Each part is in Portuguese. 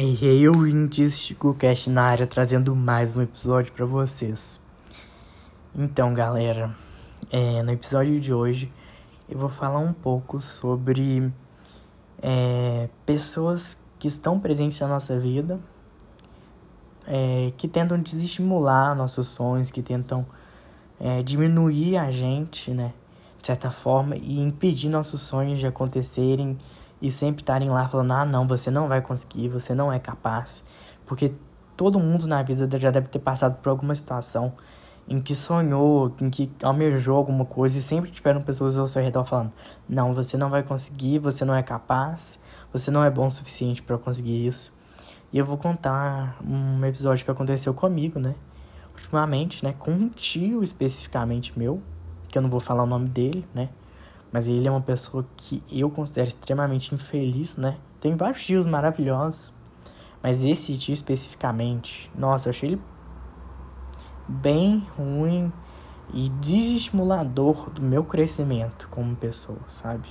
Hey, hey, ouvintes, Chico Cast na área, trazendo mais um episódio para vocês. Então, galera, é, no episódio de hoje eu vou falar um pouco sobre é, pessoas que estão presentes na nossa vida, é, que tentam desestimular nossos sonhos, que tentam é, diminuir a gente, né, de certa forma, e impedir nossos sonhos de acontecerem e sempre estarem lá falando: ah, não, você não vai conseguir, você não é capaz. Porque todo mundo na vida já deve ter passado por alguma situação em que sonhou, em que almejou alguma coisa e sempre tiveram pessoas ao seu redor falando: não, você não vai conseguir, você não é capaz, você não é bom o suficiente para conseguir isso. E eu vou contar um episódio que aconteceu comigo, né? Ultimamente, né? Com um tio especificamente meu, que eu não vou falar o nome dele, né? Mas ele é uma pessoa que eu considero extremamente infeliz, né? Tem vários tios maravilhosos, mas esse tio especificamente, nossa, eu achei ele bem ruim e desestimulador do meu crescimento como pessoa, sabe?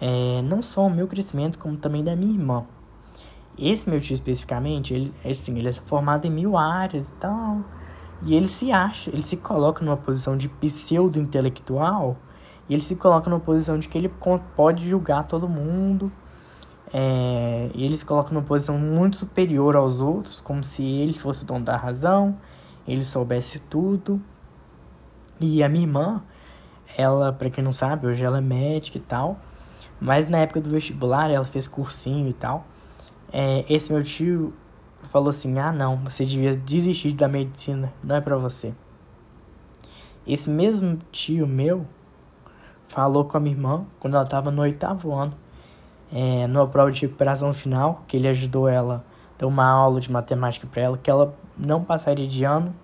É, não só o meu crescimento, como também da minha irmã. Esse meu tio especificamente, ele, assim, ele é formado em mil áreas e tal. E ele se acha, ele se coloca numa posição de pseudo-intelectual e ele se coloca numa posição de que ele pode julgar todo mundo. É, e ele se coloca numa posição muito superior aos outros, como se ele fosse o dono da razão, ele soubesse tudo. E a minha irmã, ela, para quem não sabe, hoje ela é médica e tal. Mas na época do vestibular, ela fez cursinho e tal. É, esse meu tio falou assim: Ah, não, você devia desistir da medicina, não é para você. Esse mesmo tio meu falou com a minha irmã quando ela estava no oitavo ano, é, numa prova de recuperação final, que ele ajudou ela, deu uma aula de matemática para ela, que ela não passaria de ano,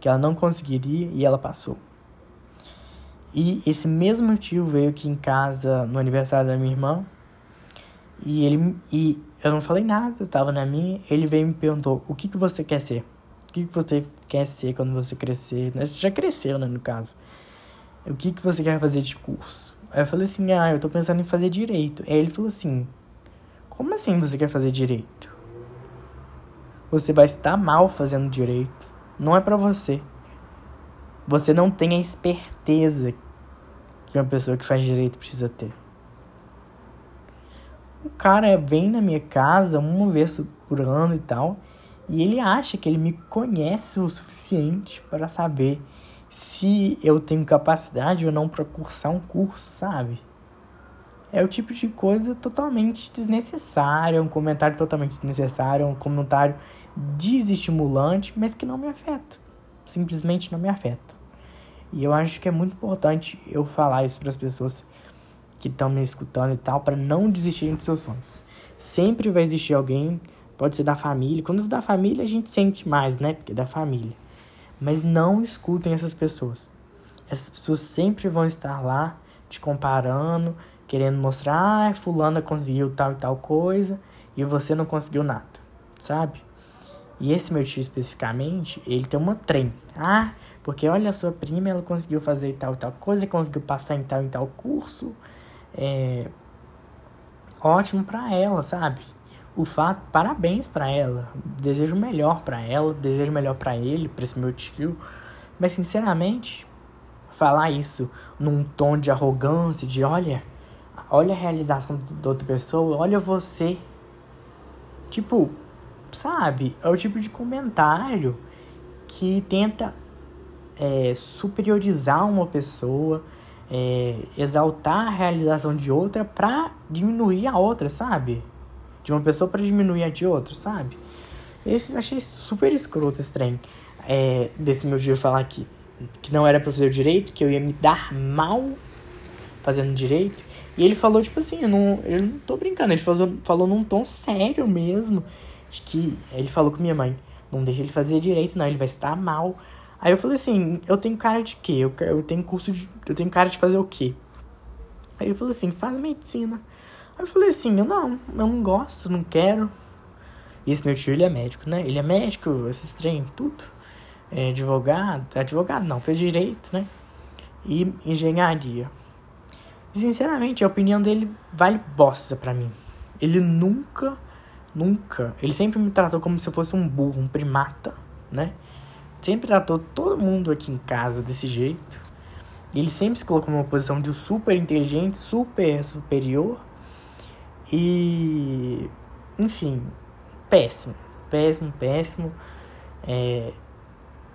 que ela não conseguiria e ela passou. E esse mesmo tio veio aqui em casa no aniversário da minha irmã e ele e eu não falei nada, eu tava na minha, ele veio e me perguntou: "O que que você quer ser? O que que você quer ser quando você crescer?" Você já cresceu, né, no caso o que, que você quer fazer de curso? Aí eu falei assim, ah, eu tô pensando em fazer direito. Aí ele falou assim, como assim você quer fazer direito? Você vai estar mal fazendo direito. Não é para você. Você não tem a esperteza que uma pessoa que faz direito precisa ter. O cara vem na minha casa uma vez por ano e tal, e ele acha que ele me conhece o suficiente para saber se eu tenho capacidade ou não para cursar um curso, sabe? É o tipo de coisa totalmente desnecessária, um comentário totalmente desnecessário, um comentário desestimulante, mas que não me afeta. Simplesmente não me afeta. E eu acho que é muito importante eu falar isso para as pessoas que estão me escutando e tal, para não desistirem dos seus sonhos. Sempre vai existir alguém, pode ser da família. Quando da família a gente sente mais, né? Porque é da família mas não escutem essas pessoas. Essas pessoas sempre vão estar lá te comparando, querendo mostrar, ah, fulana conseguiu tal e tal coisa e você não conseguiu nada, sabe? E esse meu tio especificamente, ele tem uma trem. Ah, porque olha a sua prima, ela conseguiu fazer tal e tal coisa, conseguiu passar em tal e tal curso. É ótimo para ela, sabe? O fato, parabéns para ela, desejo melhor para ela, desejo melhor para ele, para esse meu tio, mas sinceramente, falar isso num tom de arrogância, de olha, olha a realização da outra pessoa, olha você, tipo, sabe, é o tipo de comentário que tenta é, superiorizar uma pessoa, é, exaltar a realização de outra para diminuir a outra, sabe? De uma pessoa para diminuir a de outra, sabe? Esse, achei super escroto esse trem. É, desse meu dia falar que, que não era pra fazer o direito, que eu ia me dar mal fazendo direito. E ele falou, tipo assim, eu não, eu não tô brincando, ele falou, falou num tom sério mesmo. De que ele falou com minha mãe, não deixa ele fazer direito, não, ele vai estar mal. Aí eu falei assim, eu tenho cara de quê? Eu, eu tenho curso de. Eu tenho cara de fazer o quê? Aí ele falou assim, faz medicina. Aí eu falei assim, eu não, eu não gosto, não quero. E esse meu tio, ele é médico, né? Ele é médico, esses trem, tudo. É advogado, advogado não, fez direito, né? E engenharia. E, sinceramente, a opinião dele vale bosta pra mim. Ele nunca, Nunca. Ele sempre me tratou como se eu fosse um burro, um primata, né? Sempre tratou todo mundo aqui em casa desse jeito. Ele sempre se colocou numa posição de super inteligente, super superior. E. Enfim, péssimo. Péssimo, péssimo. É,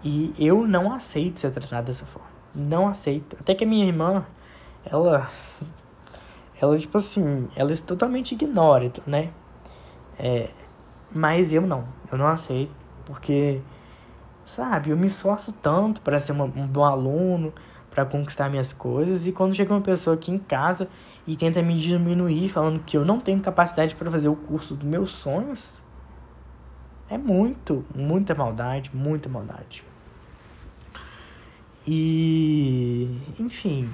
e eu não aceito ser tratado dessa forma. Não aceito. Até que a minha irmã, ela. Ela, tipo assim, ela totalmente ignora, né? É, mas eu não. Eu não aceito. Porque, sabe, eu me esforço tanto para ser uma, um bom aluno, para conquistar minhas coisas. E quando chega uma pessoa aqui em casa e tenta me diminuir, falando que eu não tenho capacidade para fazer o curso dos meus sonhos, é muito, muita maldade, muita maldade. E, enfim,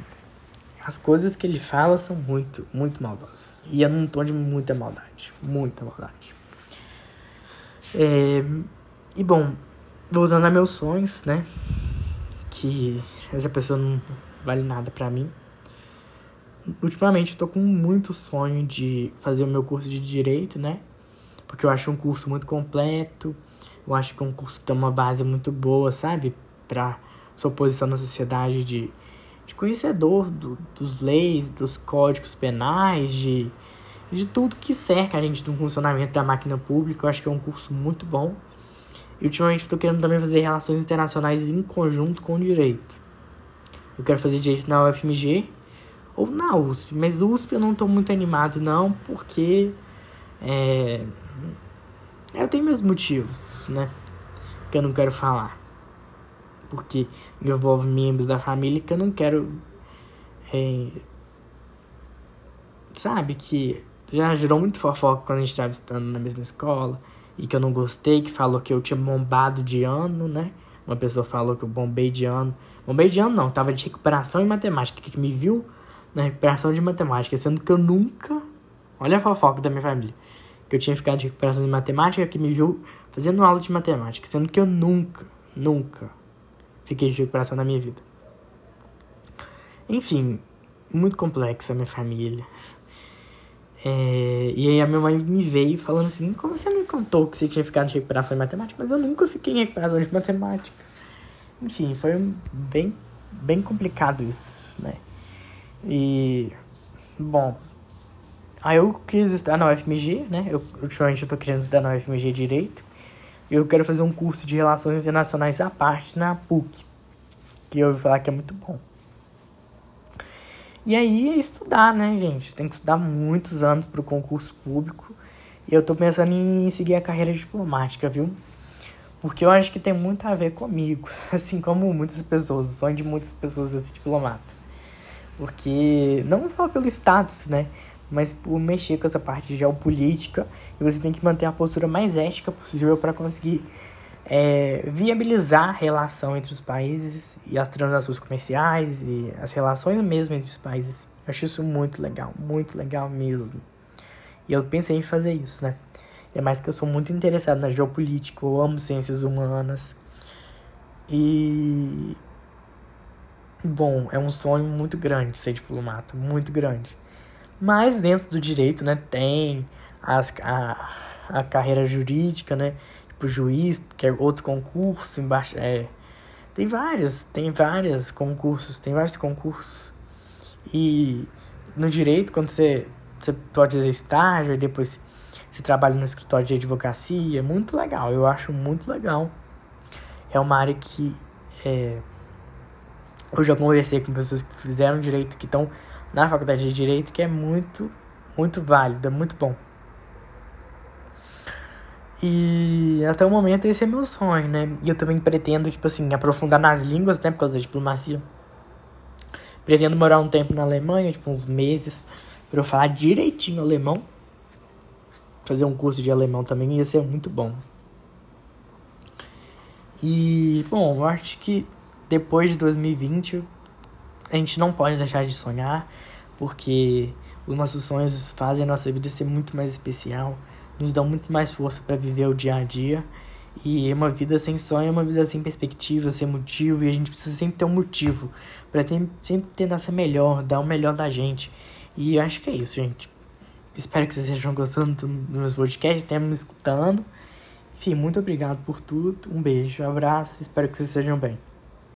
as coisas que ele fala são muito, muito maldosas. E é num tom de muita maldade, muita maldade. É, e bom, voltando a meus sonhos, né? Que essa pessoa não vale nada pra mim. Ultimamente eu tô com muito sonho de fazer o meu curso de direito, né? Porque eu acho um curso muito completo. Eu acho que é um curso que tem uma base muito boa, sabe? Pra sua posição na sociedade de, de conhecedor do, dos leis, dos códigos penais, de, de tudo que cerca a gente do funcionamento da máquina pública. Eu acho que é um curso muito bom. E ultimamente estou querendo também fazer relações internacionais em conjunto com o direito. Eu quero fazer direito na UFMG ou na USP, mas USP eu não estou muito animado não, porque é, eu tenho meus motivos, né? Que eu não quero falar porque envolve membros da família que eu não quero. É, sabe, que já gerou muito fofoca quando a gente estava estudando na mesma escola e que eu não gostei, que falou que eu tinha bombado de ano, né? Uma pessoa falou que eu bombei de ano. Bombei de ano não, tava de recuperação em matemática, que me viu na recuperação de matemática, sendo que eu nunca. Olha a fofoca da minha família. Que eu tinha ficado de recuperação de matemática, que me viu fazendo aula de matemática, sendo que eu nunca, nunca fiquei de recuperação na minha vida. Enfim, muito complexa a minha família. É, e aí a minha mãe me veio falando assim, como você não contou que você tinha ficado de recuperação em matemática? Mas eu nunca fiquei em recuperação de matemática. Enfim, foi bem, bem complicado isso, né? E, bom, aí eu quis estudar na UFMG, né? Eu, ultimamente eu tô querendo estudar na UFMG Direito eu quero fazer um curso de Relações Internacionais à parte na PUC, que eu ouvi falar que é muito bom. E aí estudar, né, gente? Tem que estudar muitos anos para o concurso público. E eu tô pensando em seguir a carreira diplomática, viu? Porque eu acho que tem muito a ver comigo, assim como muitas pessoas, o sonho de muitas pessoas é ser diplomata. Porque não só pelo status, né? mas por mexer com essa parte geopolítica e você tem que manter a postura mais ética possível para conseguir é, viabilizar a relação entre os países e as transações comerciais e as relações mesmo entre os países. Eu acho isso muito legal, muito legal mesmo. E eu pensei em fazer isso, né? É mais que eu sou muito interessado na geopolítica, eu amo ciências humanas. E. Bom, é um sonho muito grande ser diplomata, muito grande. Mas dentro do direito, né, tem as, a, a carreira jurídica, né? Tipo, juiz, que é outro concurso, embaixo, é, tem vários, tem vários concursos, tem vários concursos. E no direito, quando você, você pode fazer estágio e depois você trabalha no escritório de advocacia, é muito legal, eu acho muito legal. É uma área que é, eu já conversei com pessoas que fizeram direito, que estão na faculdade de Direito que é muito, muito válido, é muito bom. E até o momento esse é meu sonho, né? E eu também pretendo, tipo assim, aprofundar nas línguas, né? Por causa da diplomacia. Pretendo morar um tempo na Alemanha, tipo uns meses, pra eu falar direitinho alemão. Fazer um curso de alemão também ia ser muito bom. E, bom, eu acho que depois de 2020 a gente não pode deixar de sonhar, porque os nossos sonhos fazem a nossa vida ser muito mais especial, nos dão muito mais força para viver o dia a dia. E uma vida sem sonho é uma vida sem perspectiva, sem motivo, e a gente precisa sempre ter um motivo para sempre tentar ser melhor, dar o melhor da gente. E eu acho que é isso, gente. espero que vocês estejam gostando dos meus podcasts, tenham me escutando. Enfim, muito obrigado por tudo. Um beijo, um abraço, espero que vocês estejam bem.